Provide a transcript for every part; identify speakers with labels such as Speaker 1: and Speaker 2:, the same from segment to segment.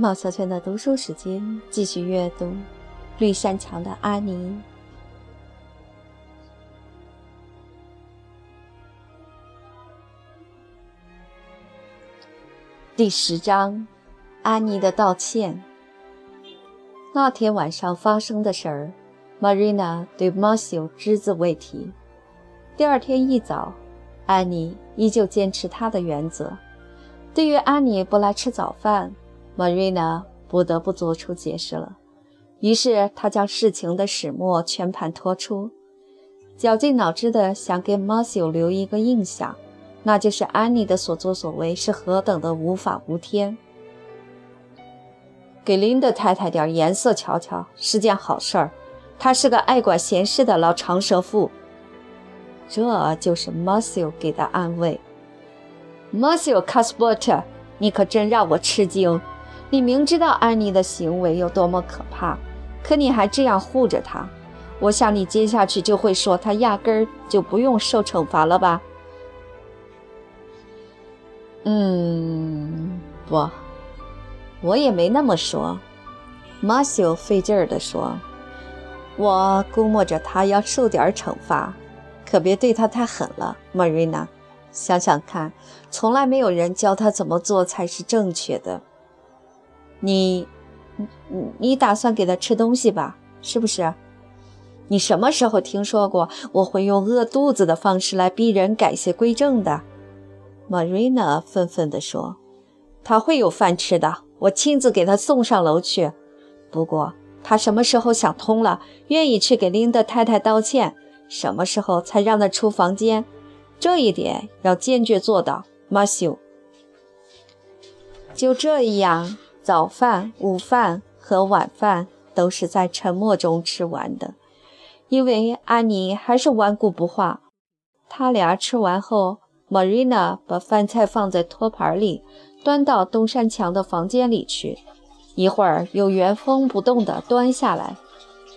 Speaker 1: 冒小圈的读书时间，继续阅读《绿山墙的阿尼》第十章：阿尼的道歉。那天晚上发生的事儿，Marina 对 m a r c i o 只字未提。第二天一早，安妮依旧坚持她的原则。对于安妮不来吃早饭，Marina 不得不做出解释了。于是她将事情的始末全盘托出，绞尽脑汁的想给 m a r c i o 留一个印象，那就是安妮的所作所为是何等的无法无天。给林德太太点颜色瞧瞧是件好事儿。她是个爱管闲事的老长舌妇。这就是 Marcel 给的安慰。Marcel c a s p e r t 你可真让我吃惊。你明知道安妮的行为有多么可怕，可你还这样护着她。我想你接下去就会说她压根儿就不用受惩罚了吧？嗯，不。我也没那么说，马修费劲儿地说：“我估摸着他要受点惩罚，可别对他太狠了。”玛瑞娜，想想看，从来没有人教他怎么做才是正确的。你，你，你打算给他吃东西吧？是不是？你什么时候听说过我会用饿肚子的方式来逼人改邪归正的？？Marina 愤愤地说：“他会有饭吃的。”我亲自给他送上楼去。不过他什么时候想通了，愿意去给琳达太太道歉，什么时候才让他出房间？这一点要坚决做到。马修就这样，早饭、午饭和晚饭都是在沉默中吃完的，因为安妮还是顽固不化。他俩吃完后，Marina 把饭菜放在托盘里。端到东山墙的房间里去，一会儿又原封不动地端下来。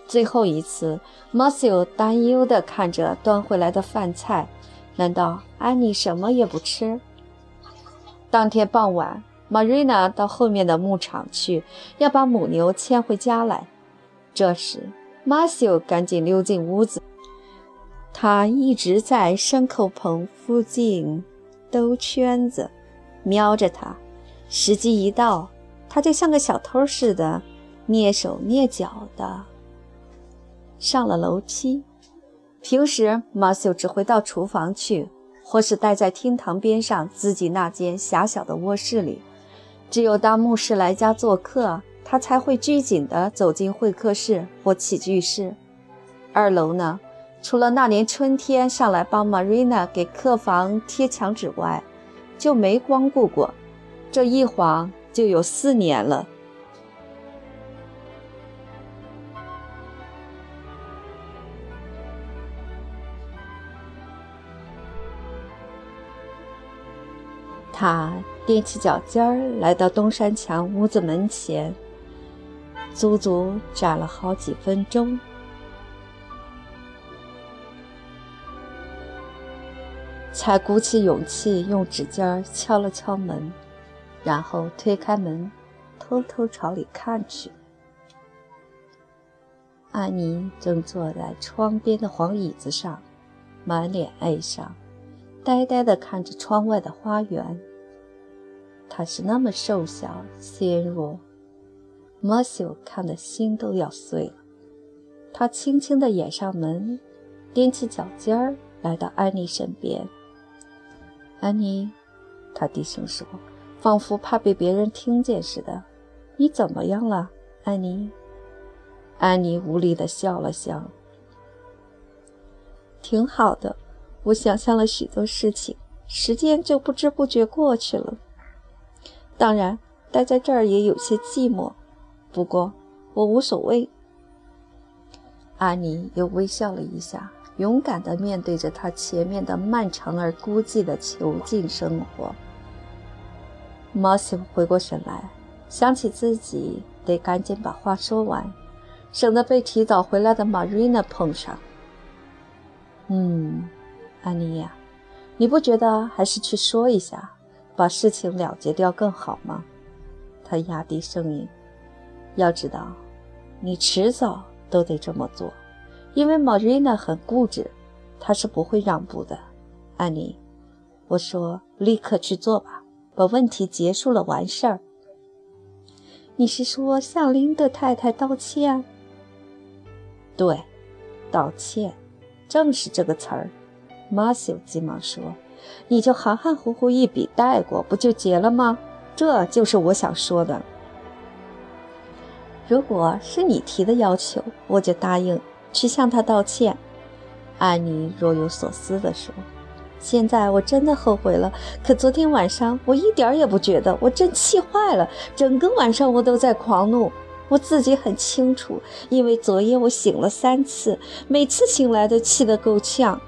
Speaker 1: 最后一次，Marcel 担忧地看着端回来的饭菜，难道安妮什么也不吃？当天傍晚，Marina 到后面的牧场去，要把母牛牵回家来。这时，Marcel 赶紧溜进屋子，他一直在牲口棚附近兜圈子。瞄着他，时机一到，他就像个小偷似的，蹑手蹑脚的上了楼梯。平时马修只会到厨房去，或是待在厅堂边上自己那间狭小的卧室里。只有当牧师来家做客，他才会拘谨地走进会客室或起居室。二楼呢，除了那年春天上来帮 Marina 给客房贴墙纸外，就没光顾过，这一晃就有四年了。他踮起脚尖儿来到东山墙屋子门前，足足站了好几分钟。才鼓起勇气用指尖敲了敲门，然后推开门，偷偷朝里看去。安妮正坐在窗边的黄椅子上，满脸哀伤，呆呆地看着窗外的花园。他是那么瘦小纤弱，马修看得心都要碎了。他轻轻地掩上门，踮起脚尖儿来到安妮身边。安妮，他低声说，仿佛怕被别人听见似的。“你怎么样了，安妮？”安妮无力地笑了笑。“挺好的，我想象了许多事情，时间就不知不觉过去了。当然，待在这儿也有些寂寞，不过我无所谓。”安妮又微笑了一下。勇敢地面对着他前面的漫长而孤寂的囚禁生活。马修回过神来，想起自己得赶紧把话说完，省得被提早回来的玛瑞娜碰上。嗯，安妮呀，你不觉得还是去说一下，把事情了结掉更好吗？他压低声音：“要知道，你迟早都得这么做，因为 Marina 很固执，她是不会让步的。”安妮，我说：“立刻去做吧，把问题结束了，完事儿。”你是说向林德太太道歉？对，道歉，正是这个词儿。马修急忙说：“你就含含糊糊一笔带过，不就结了吗？这就是我想说的。如果是你提的要求，我就答应去向他道歉。”安妮若有所思地说。现在我真的后悔了，可昨天晚上我一点也不觉得，我真气坏了，整个晚上我都在狂怒。我自己很清楚，因为昨夜我醒了三次，每次醒来都气得够呛。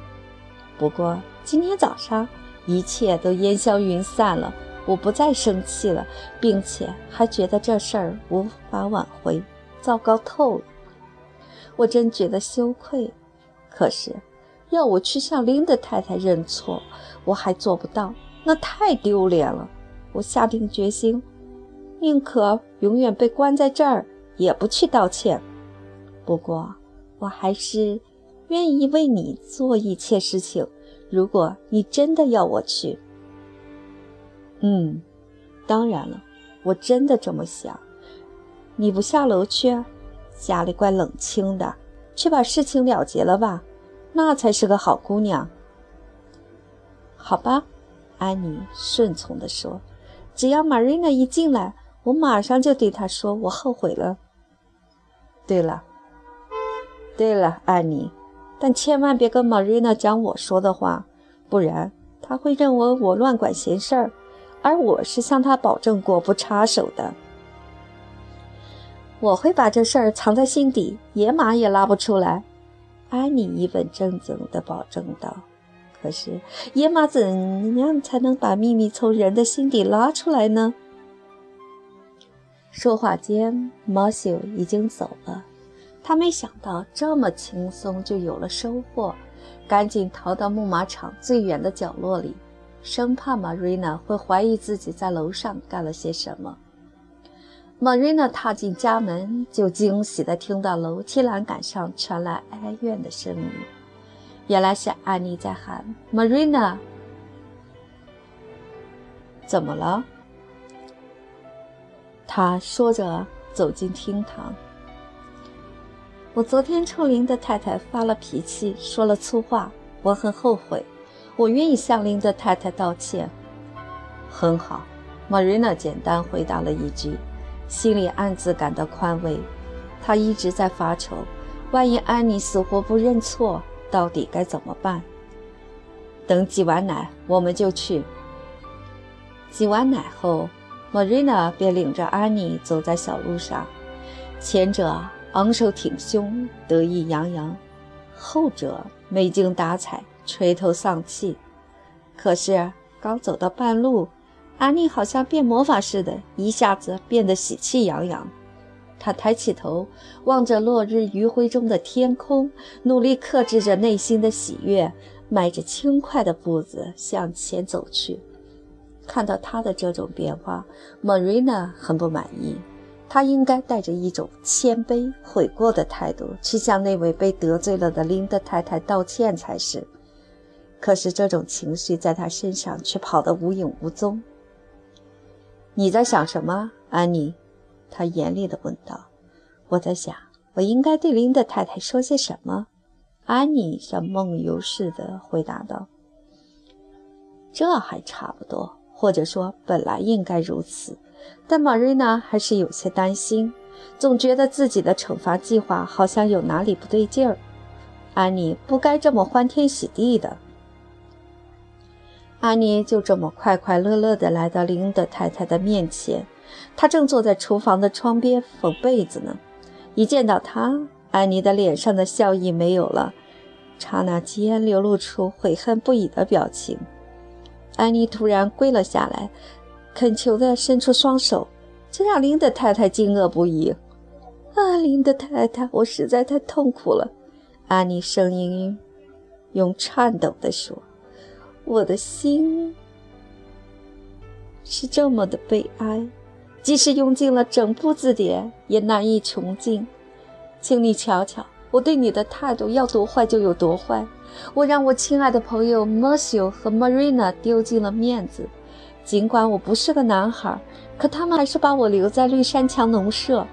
Speaker 1: 不过今天早上一切都烟消云散了，我不再生气了，并且还觉得这事儿无法挽回，糟糕透了。我真觉得羞愧，可是。要我去向林德太太认错，我还做不到，那太丢脸了。我下定决心，宁可永远被关在这儿，也不去道歉。不过，我还是愿意为你做一切事情。如果你真的要我去，嗯，当然了，我真的这么想。你不下楼去？家里怪冷清的，去把事情了结了吧。那才是个好姑娘。好吧，安妮顺从地说：“只要玛瑞娜一进来，我马上就对她说我后悔了。”对了，对了，安妮，但千万别跟玛瑞娜讲我说的话，不然她会认为我乱管闲事儿，而我是向她保证过不插手的。我会把这事儿藏在心底，野马也拉不出来。安妮一本正经地保证道：“可是野马怎样才能把秘密从人的心底拉出来呢？”说话间，马修已经走了。他没想到这么轻松就有了收获，赶紧逃到牧马场最远的角落里，生怕玛瑞娜会怀疑自己在楼上干了些什么。玛瑞娜踏进家门，就惊喜地听到楼梯栏杆上传来哀怨的声音。原来是安妮在喊：“玛瑞娜，怎么了？”她说着走进厅堂。我昨天冲林德太太发了脾气，说了粗话，我很后悔。我愿意向林德太太道歉。很好，玛瑞娜简单回答了一句。心里暗自感到宽慰，他一直在发愁，万一安妮死活不认错，到底该怎么办？等挤完奶，我们就去。挤完奶后，Marina 便领着安妮走在小路上，前者昂首挺胸，得意洋洋；后者没精打采，垂头丧气。可是刚走到半路，安妮好像变魔法似的，一下子变得喜气洋洋。她抬起头，望着落日余晖中的天空，努力克制着内心的喜悦，迈着轻快的步子向前走去。看到她的这种变化，Marina 很不满意。他应该带着一种谦卑、悔过的态度去向那位被得罪了的琳达太太道歉才是。可是这种情绪在他身上却跑得无影无踪。你在想什么，安妮？他严厉地问道。我在想，我应该对林德太太说些什么。安妮像梦游似的回答道：“这还差不多，或者说本来应该如此。”但玛瑞娜还是有些担心，总觉得自己的惩罚计划好像有哪里不对劲儿。安妮不该这么欢天喜地的。安妮就这么快快乐乐地来到林德太太的面前，她正坐在厨房的窗边缝被子呢。一见到她，安妮的脸上的笑意没有了，刹那间流露出悔恨不已的表情。安妮突然跪了下来，恳求地伸出双手，这让林德太太惊愕不已。啊，林德太太，我实在太痛苦了。安妮声音用颤抖地说。我的心是这么的悲哀，即使用尽了整部字典，也难以穷尽。请你瞧瞧，我对你的态度要多坏就有多坏。我让我亲爱的朋友 Mercio 和 Marina 丢尽了面子。尽管我不是个男孩，可他们还是把我留在绿山墙农舍。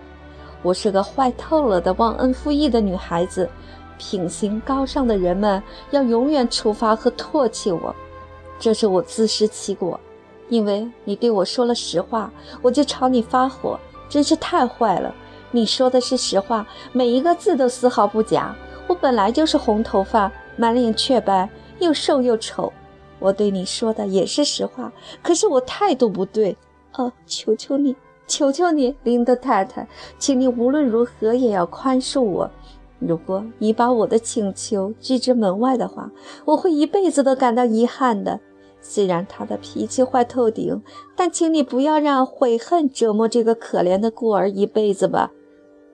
Speaker 1: 我是个坏透了的忘恩负义的女孩子，品行高尚的人们要永远处罚和唾弃我，这是我自食其果。因为你对我说了实话，我就朝你发火，真是太坏了。你说的是实话，每一个字都丝毫不假。我本来就是红头发，满脸雀斑，又瘦又丑。我对你说的也是实话，可是我态度不对。哦，求求你，求求你，林德太太，请你无论如何也要宽恕我。如果你把我的请求拒之门外的话，我会一辈子都感到遗憾的。虽然他的脾气坏透顶，但请你不要让悔恨折磨这个可怜的孤儿一辈子吧。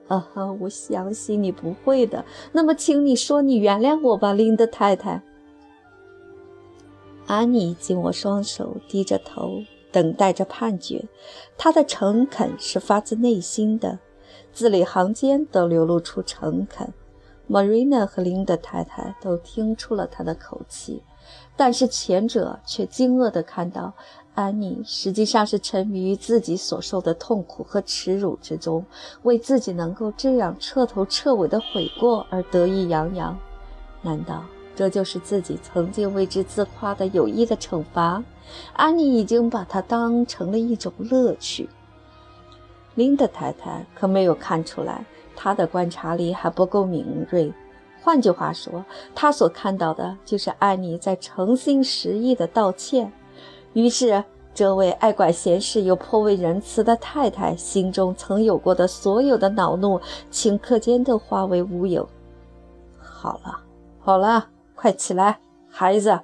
Speaker 1: 啊哈，我相信你不会的。那么，请你说你原谅我吧，林德太太。安妮紧握双手，低着头，等待着判决。她的诚恳是发自内心的，字里行间都流露出诚恳。Marina 和林德太太都听出了她的口气，但是前者却惊愕地看到，安妮实际上是沉迷于自己所受的痛苦和耻辱之中，为自己能够这样彻头彻尾的悔过而得意洋洋。难道？这就是自己曾经为之自夸的有益的惩罚。安妮已经把它当成了一种乐趣。琳达太太可没有看出来，她的观察力还不够敏锐。换句话说，她所看到的就是安妮在诚心实意的道歉。于是，这位爱管闲事又颇为仁慈的太太心中曾有过的所有的恼怒，顷刻间都化为乌有。好了，好了。快起来，孩子，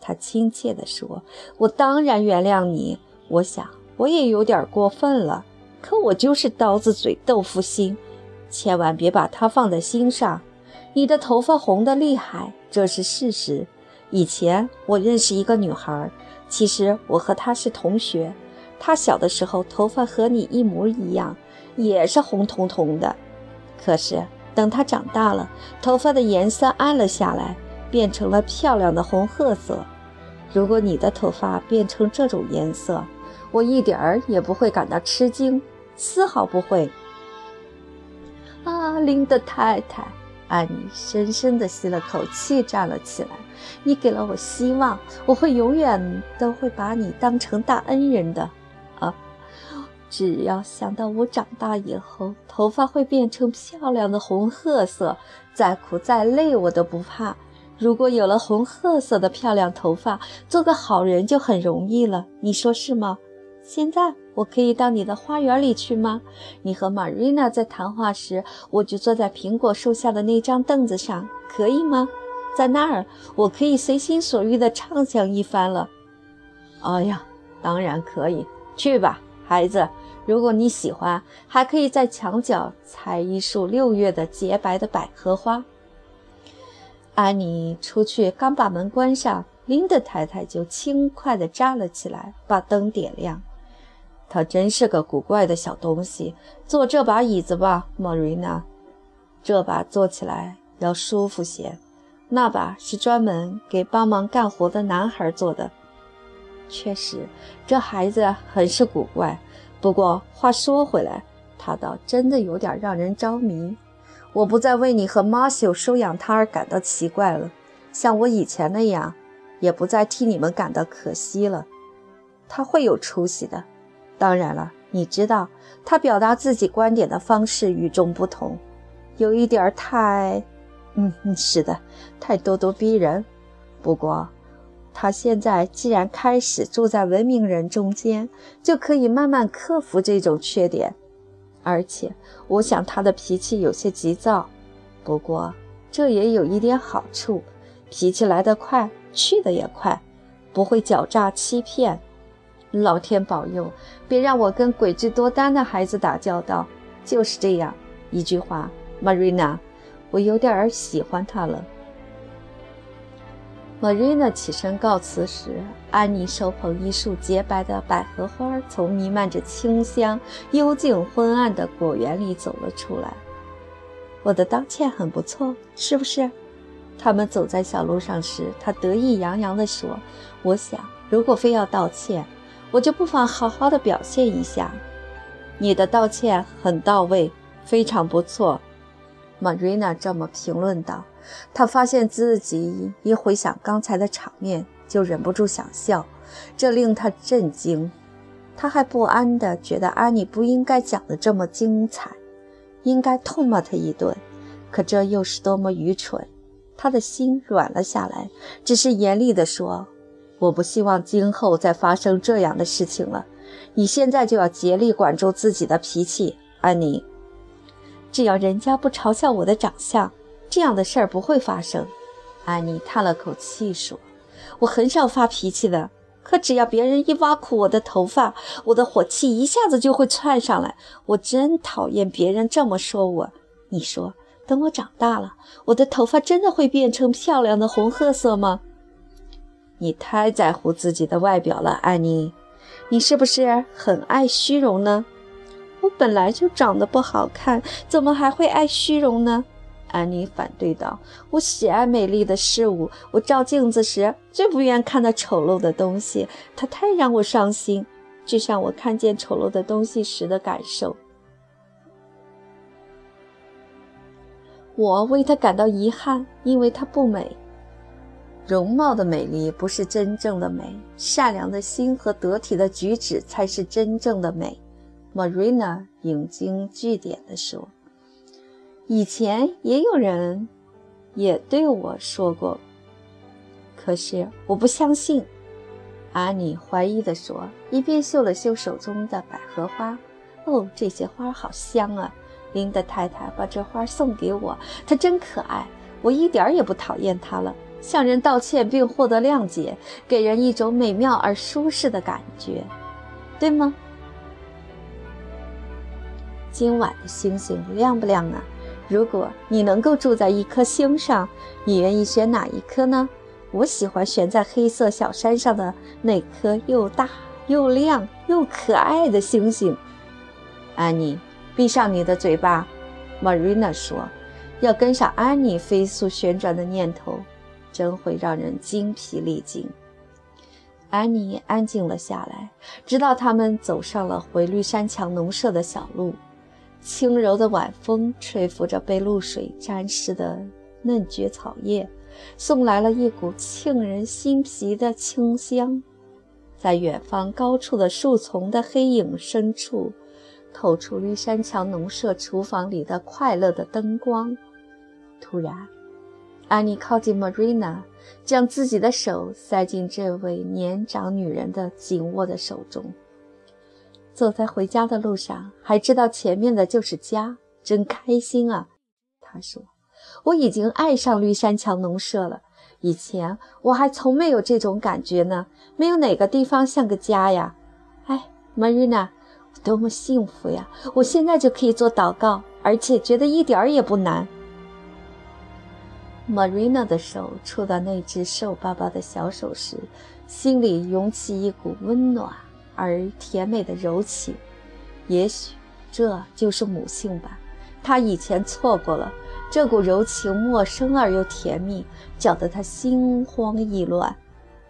Speaker 1: 他亲切地说：“我当然原谅你。我想我也有点过分了，可我就是刀子嘴豆腐心，千万别把它放在心上。你的头发红得厉害，这是事实。以前我认识一个女孩，其实我和她是同学。她小的时候头发和你一模一样，也是红彤彤的。可是等她长大了，头发的颜色暗了下来。”变成了漂亮的红褐色。如果你的头发变成这种颜色，我一点儿也不会感到吃惊，丝毫不会。啊，林德太太，安妮深深地吸了口气，站了起来。你给了我希望，我会永远都会把你当成大恩人的。啊，只要想到我长大以后头发会变成漂亮的红褐色，再苦再累我都不怕。如果有了红褐色的漂亮头发，做个好人就很容易了。你说是吗？现在我可以到你的花园里去吗？你和玛瑞娜在谈话时，我就坐在苹果树下的那张凳子上，可以吗？在那儿，我可以随心所欲地畅想一番了。哎呀，当然可以，去吧，孩子。如果你喜欢，还可以在墙角采一束六月的洁白的百合花。安妮出去，刚把门关上，林德太太就轻快地站了起来，把灯点亮。她真是个古怪的小东西。坐这把椅子吧，莫瑞娜。这把坐起来要舒服些，那把是专门给帮忙干活的男孩坐的。确实，这孩子很是古怪。不过话说回来，他倒真的有点让人着迷。我不再为你和马修收养他而感到奇怪了，像我以前那样，也不再替你们感到可惜了。他会有出息的。当然了，你知道，他表达自己观点的方式与众不同，有一点太……嗯，是的，太咄咄逼人。不过，他现在既然开始住在文明人中间，就可以慢慢克服这种缺点。而且，我想他的脾气有些急躁，不过这也有一点好处，脾气来得快，去得也快，不会狡诈欺骗。老天保佑，别让我跟诡计多端的孩子打交道。就是这样，一句话，Marina，我有点儿喜欢他了。Marina 起身告辞时，安妮手捧一束洁白的百合花，从弥漫着清香、幽静昏暗的果园里走了出来。我的道歉很不错，是不是？他们走在小路上时，他得意洋洋地说：“我想，如果非要道歉，我就不妨好好的表现一下。你的道歉很到位，非常不错。” Marina 这么评论道。他发现自己一回想刚才的场面，就忍不住想笑，这令他震惊。他还不安地觉得安妮不应该讲得这么精彩，应该痛骂他一顿。可这又是多么愚蠢！他的心软了下来，只是严厉地说：“我不希望今后再发生这样的事情了。你现在就要竭力管住自己的脾气，安妮。只要人家不嘲笑我的长相。”这样的事儿不会发生，安妮叹了口气说：“我很少发脾气的，可只要别人一挖苦我的头发，我的火气一下子就会窜上来。我真讨厌别人这么说我。你说，等我长大了，我的头发真的会变成漂亮的红褐色吗？你太在乎自己的外表了，安妮。你是不是很爱虚荣呢？我本来就长得不好看，怎么还会爱虚荣呢？”安妮反对道：“我喜爱美丽的事物。我照镜子时最不愿看到丑陋的东西，它太让我伤心，就像我看见丑陋的东西时的感受。我为它感到遗憾，因为它不美。容貌的美丽不是真正的美，善良的心和得体的举止才是真正的美。”Marina 引经据典地说。以前也有人也对我说过，可是我不相信。阿妮怀疑地说，一边嗅了嗅手中的百合花。哦，这些花好香啊！林德太太把这花送给我，它真可爱，我一点也不讨厌它了。向人道歉并获得谅解，给人一种美妙而舒适的感觉，对吗？今晚的星星亮不亮啊？如果你能够住在一颗星上，你愿意选哪一颗呢？我喜欢悬在黑色小山上的那颗又大又亮又可爱的星星。安妮，闭上你的嘴巴。Marina 说：“要跟上安妮飞速旋转的念头，真会让人精疲力尽。”安妮安静了下来，直到他们走上了回绿山墙农舍的小路。轻柔的晚风吹拂着被露水沾湿的嫩蕨草叶，送来了一股沁人心脾的清香。在远方高处的树丛的黑影深处，透出绿山墙农舍厨房里的快乐的灯光。突然，安妮靠近 Marina，将自己的手塞进这位年长女人的紧握的手中。走在回家的路上，还知道前面的就是家，真开心啊！他说：“我已经爱上绿山墙农舍了。以前我还从没有这种感觉呢。没有哪个地方像个家呀！哎，Marina，多么幸福呀！我现在就可以做祷告，而且觉得一点儿也不难。”Marina 的手触到那只瘦巴巴的小手时，心里涌起一股温暖。而甜美的柔情，也许这就是母性吧。他以前错过了这股柔情，陌生而又甜蜜，搅得他心慌意乱。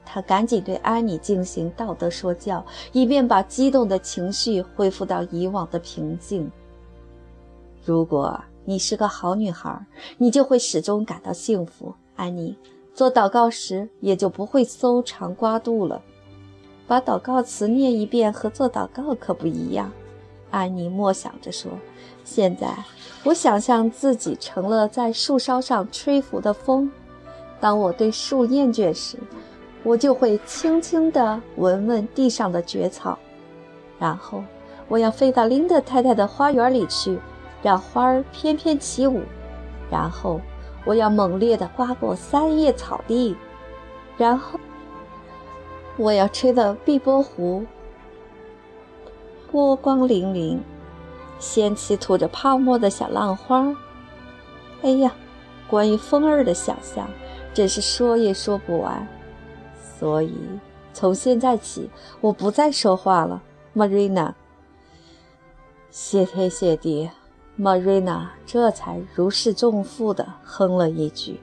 Speaker 1: 他赶紧对安妮进行道德说教，以便把激动的情绪恢复到以往的平静。如果你是个好女孩，你就会始终感到幸福。安妮做祷告时也就不会搜肠刮肚了。把祷告词念一遍和做祷告可不一样，安妮默想着说：“现在我想象自己成了在树梢上吹拂的风。当我对树厌倦时，我就会轻轻地闻闻地上的蕨草。然后我要飞到林德太太的花园里去，让花儿翩翩起舞。然后我要猛烈地刮过三叶草地。然后。”我要吹的碧波湖波光粼粼，掀起吐着泡沫的小浪花。哎呀，关于风儿的想象真是说也说不完。所以从现在起，我不再说话了，Marina。谢天谢地，Marina 这才如释重负地哼了一句。